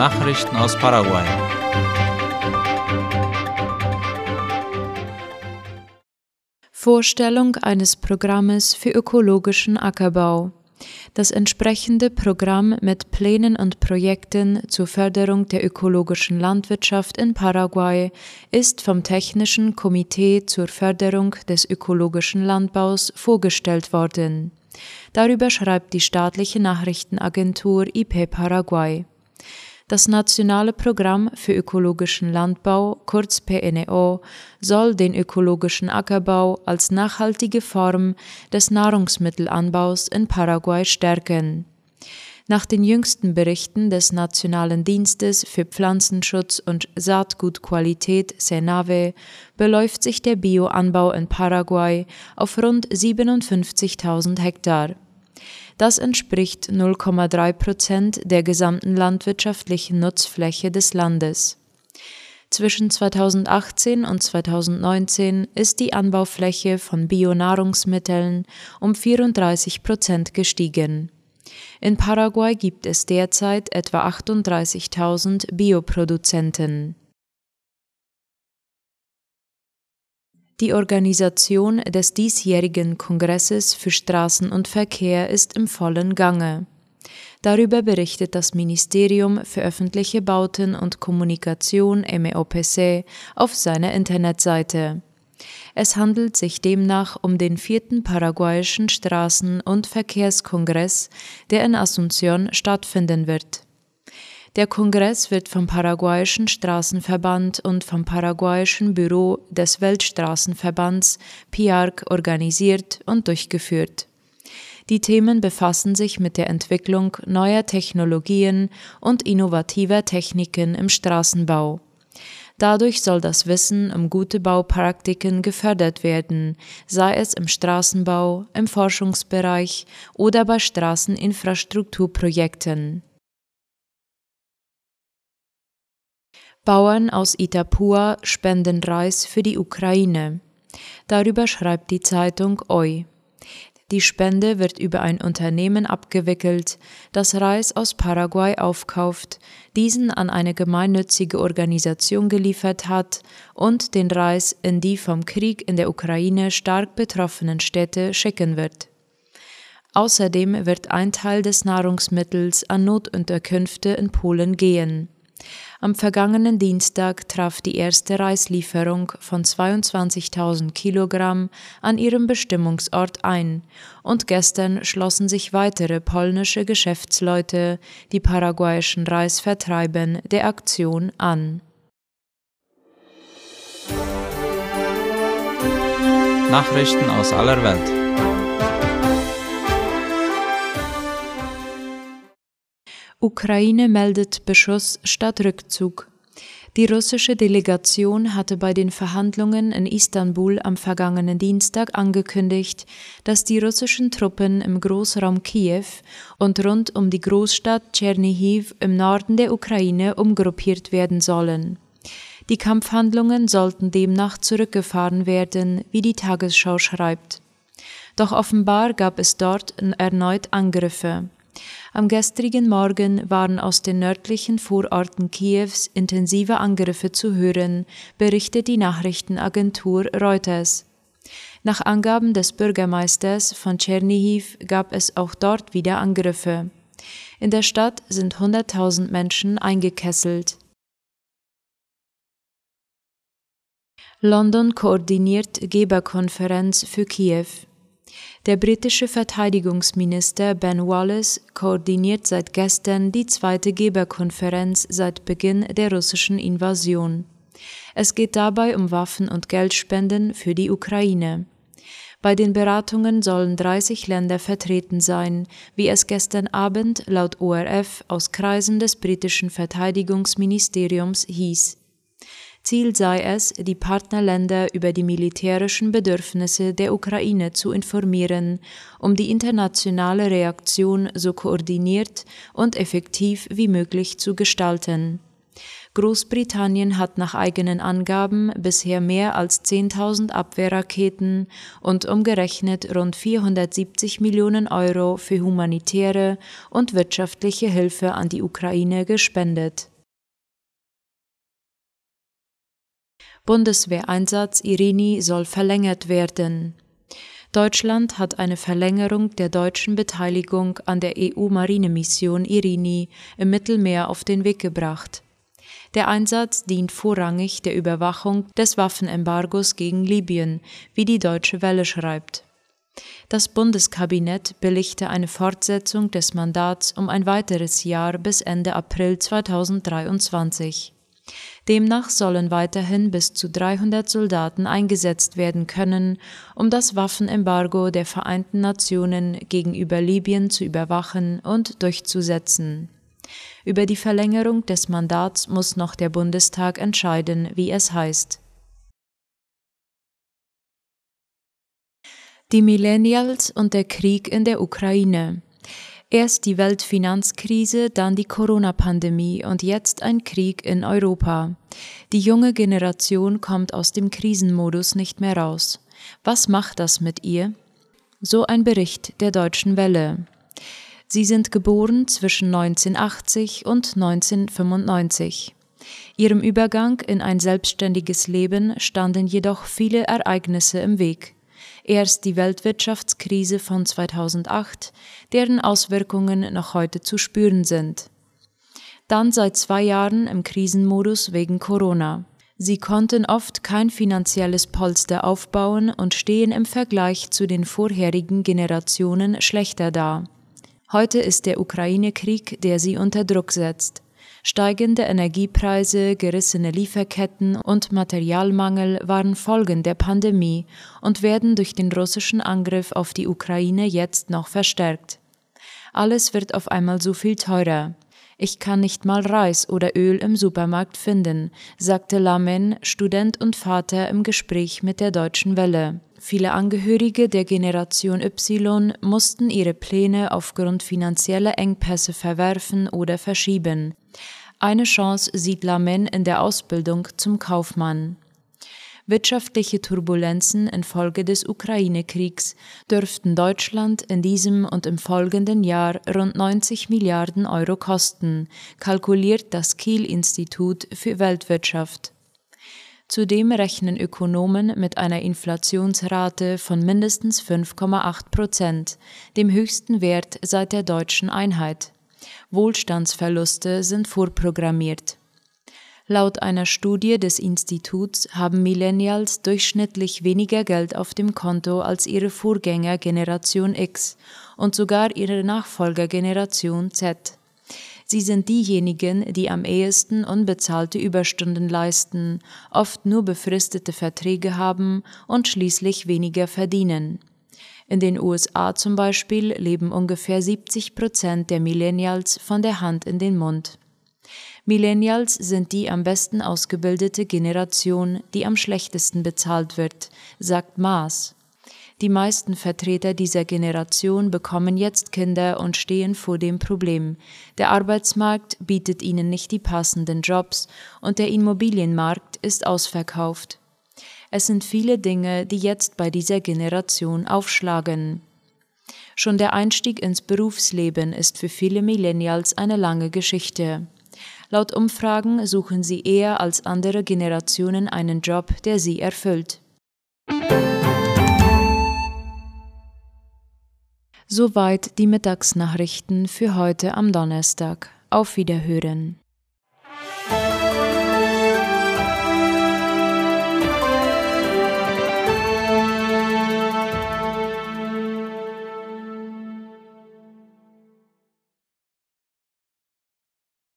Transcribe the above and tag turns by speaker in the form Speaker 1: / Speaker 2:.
Speaker 1: Nachrichten aus Paraguay.
Speaker 2: Vorstellung eines Programmes für ökologischen Ackerbau. Das entsprechende Programm mit Plänen und Projekten zur Förderung der ökologischen Landwirtschaft in Paraguay ist vom Technischen Komitee zur Förderung des ökologischen Landbaus vorgestellt worden. Darüber schreibt die staatliche Nachrichtenagentur IP Paraguay. Das Nationale Programm für ökologischen Landbau, kurz PNO, soll den ökologischen Ackerbau als nachhaltige Form des Nahrungsmittelanbaus in Paraguay stärken. Nach den jüngsten Berichten des Nationalen Dienstes für Pflanzenschutz und Saatgutqualität Senave beläuft sich der Bioanbau in Paraguay auf rund 57.000 Hektar. Das entspricht 0,3 Prozent der gesamten landwirtschaftlichen Nutzfläche des Landes. Zwischen 2018 und 2019 ist die Anbaufläche von Bionahrungsmitteln um 34 Prozent gestiegen. In Paraguay gibt es derzeit etwa 38.000 Bioproduzenten. Die Organisation des diesjährigen Kongresses für Straßen und Verkehr ist im vollen Gange. Darüber berichtet das Ministerium für öffentliche Bauten und Kommunikation MEOPC auf seiner Internetseite. Es handelt sich demnach um den vierten paraguayischen Straßen- und Verkehrskongress, der in Asunción stattfinden wird. Der Kongress wird vom Paraguayischen Straßenverband und vom Paraguayischen Büro des Weltstraßenverbands PIARC organisiert und durchgeführt. Die Themen befassen sich mit der Entwicklung neuer Technologien und innovativer Techniken im Straßenbau. Dadurch soll das Wissen um gute Baupraktiken gefördert werden, sei es im Straßenbau, im Forschungsbereich oder bei Straßeninfrastrukturprojekten. Bauern aus Itapua spenden Reis für die Ukraine. Darüber schreibt die Zeitung OI. Die Spende wird über ein Unternehmen abgewickelt, das Reis aus Paraguay aufkauft, diesen an eine gemeinnützige Organisation geliefert hat und den Reis in die vom Krieg in der Ukraine stark betroffenen Städte schicken wird. Außerdem wird ein Teil des Nahrungsmittels an Notunterkünfte in Polen gehen. Am vergangenen Dienstag traf die erste Reislieferung von 22.000 Kilogramm an ihrem Bestimmungsort ein und gestern schlossen sich weitere polnische Geschäftsleute, die paraguayischen Reis vertreiben, der Aktion an.
Speaker 1: Nachrichten aus aller Welt.
Speaker 2: Ukraine meldet Beschuss statt Rückzug. Die russische Delegation hatte bei den Verhandlungen in Istanbul am vergangenen Dienstag angekündigt, dass die russischen Truppen im Großraum Kiew und rund um die Großstadt Tschernihiv im Norden der Ukraine umgruppiert werden sollen. Die Kampfhandlungen sollten demnach zurückgefahren werden, wie die Tagesschau schreibt. Doch offenbar gab es dort erneut Angriffe. Am gestrigen Morgen waren aus den nördlichen Vororten Kiews intensive Angriffe zu hören, berichtet die Nachrichtenagentur Reuters. Nach Angaben des Bürgermeisters von Tschernihiv gab es auch dort wieder Angriffe. In der Stadt sind 100.000 Menschen eingekesselt. London koordiniert Geberkonferenz für Kiew. Der britische Verteidigungsminister Ben Wallace koordiniert seit gestern die zweite Geberkonferenz seit Beginn der russischen Invasion. Es geht dabei um Waffen und Geldspenden für die Ukraine. Bei den Beratungen sollen 30 Länder vertreten sein, wie es gestern Abend laut ORF aus Kreisen des britischen Verteidigungsministeriums hieß. Ziel sei es, die Partnerländer über die militärischen Bedürfnisse der Ukraine zu informieren, um die internationale Reaktion so koordiniert und effektiv wie möglich zu gestalten. Großbritannien hat nach eigenen Angaben bisher mehr als 10.000 Abwehrraketen und umgerechnet rund 470 Millionen Euro für humanitäre und wirtschaftliche Hilfe an die Ukraine gespendet. Bundeswehreinsatz Irini soll verlängert werden. Deutschland hat eine Verlängerung der deutschen Beteiligung an der EU-Marinemission Irini im Mittelmeer auf den Weg gebracht. Der Einsatz dient vorrangig der Überwachung des Waffenembargos gegen Libyen, wie die Deutsche Welle schreibt. Das Bundeskabinett billigte eine Fortsetzung des Mandats um ein weiteres Jahr bis Ende April 2023. Demnach sollen weiterhin bis zu 300 Soldaten eingesetzt werden können, um das Waffenembargo der Vereinten Nationen gegenüber Libyen zu überwachen und durchzusetzen. Über die Verlängerung des Mandats muss noch der Bundestag entscheiden, wie es heißt. Die Millennials und der Krieg in der Ukraine. Erst die Weltfinanzkrise, dann die Corona-Pandemie und jetzt ein Krieg in Europa. Die junge Generation kommt aus dem Krisenmodus nicht mehr raus. Was macht das mit ihr? So ein Bericht der Deutschen Welle. Sie sind geboren zwischen 1980 und 1995. Ihrem Übergang in ein selbstständiges Leben standen jedoch viele Ereignisse im Weg. Erst die Weltwirtschaftskrise von 2008, deren Auswirkungen noch heute zu spüren sind. Dann seit zwei Jahren im Krisenmodus wegen Corona. Sie konnten oft kein finanzielles Polster aufbauen und stehen im Vergleich zu den vorherigen Generationen schlechter da. Heute ist der Ukraine-Krieg, der sie unter Druck setzt. Steigende Energiepreise, gerissene Lieferketten und Materialmangel waren Folgen der Pandemie und werden durch den russischen Angriff auf die Ukraine jetzt noch verstärkt. Alles wird auf einmal so viel teurer. Ich kann nicht mal Reis oder Öl im Supermarkt finden, sagte Lamen, Student und Vater im Gespräch mit der Deutschen Welle. Viele Angehörige der Generation Y mussten ihre Pläne aufgrund finanzieller Engpässe verwerfen oder verschieben. Eine Chance sieht Lamen in der Ausbildung zum Kaufmann. Wirtschaftliche Turbulenzen infolge des Ukraine-Kriegs dürften Deutschland in diesem und im folgenden Jahr rund 90 Milliarden Euro kosten, kalkuliert das Kiel-Institut für Weltwirtschaft. Zudem rechnen Ökonomen mit einer Inflationsrate von mindestens 5,8 Prozent, dem höchsten Wert seit der deutschen Einheit. Wohlstandsverluste sind vorprogrammiert. Laut einer Studie des Instituts haben Millennials durchschnittlich weniger Geld auf dem Konto als ihre Vorgänger Generation X und sogar ihre Nachfolgergeneration Z. Sie sind diejenigen, die am ehesten unbezahlte Überstunden leisten, oft nur befristete Verträge haben und schließlich weniger verdienen. In den USA zum Beispiel leben ungefähr 70 Prozent der Millennials von der Hand in den Mund. Millennials sind die am besten ausgebildete Generation, die am schlechtesten bezahlt wird, sagt Maas. Die meisten Vertreter dieser Generation bekommen jetzt Kinder und stehen vor dem Problem. Der Arbeitsmarkt bietet ihnen nicht die passenden Jobs und der Immobilienmarkt ist ausverkauft. Es sind viele Dinge, die jetzt bei dieser Generation aufschlagen. Schon der Einstieg ins Berufsleben ist für viele Millennials eine lange Geschichte. Laut Umfragen suchen sie eher als andere Generationen einen Job, der sie erfüllt. Soweit die Mittagsnachrichten für heute am Donnerstag. Auf Wiederhören.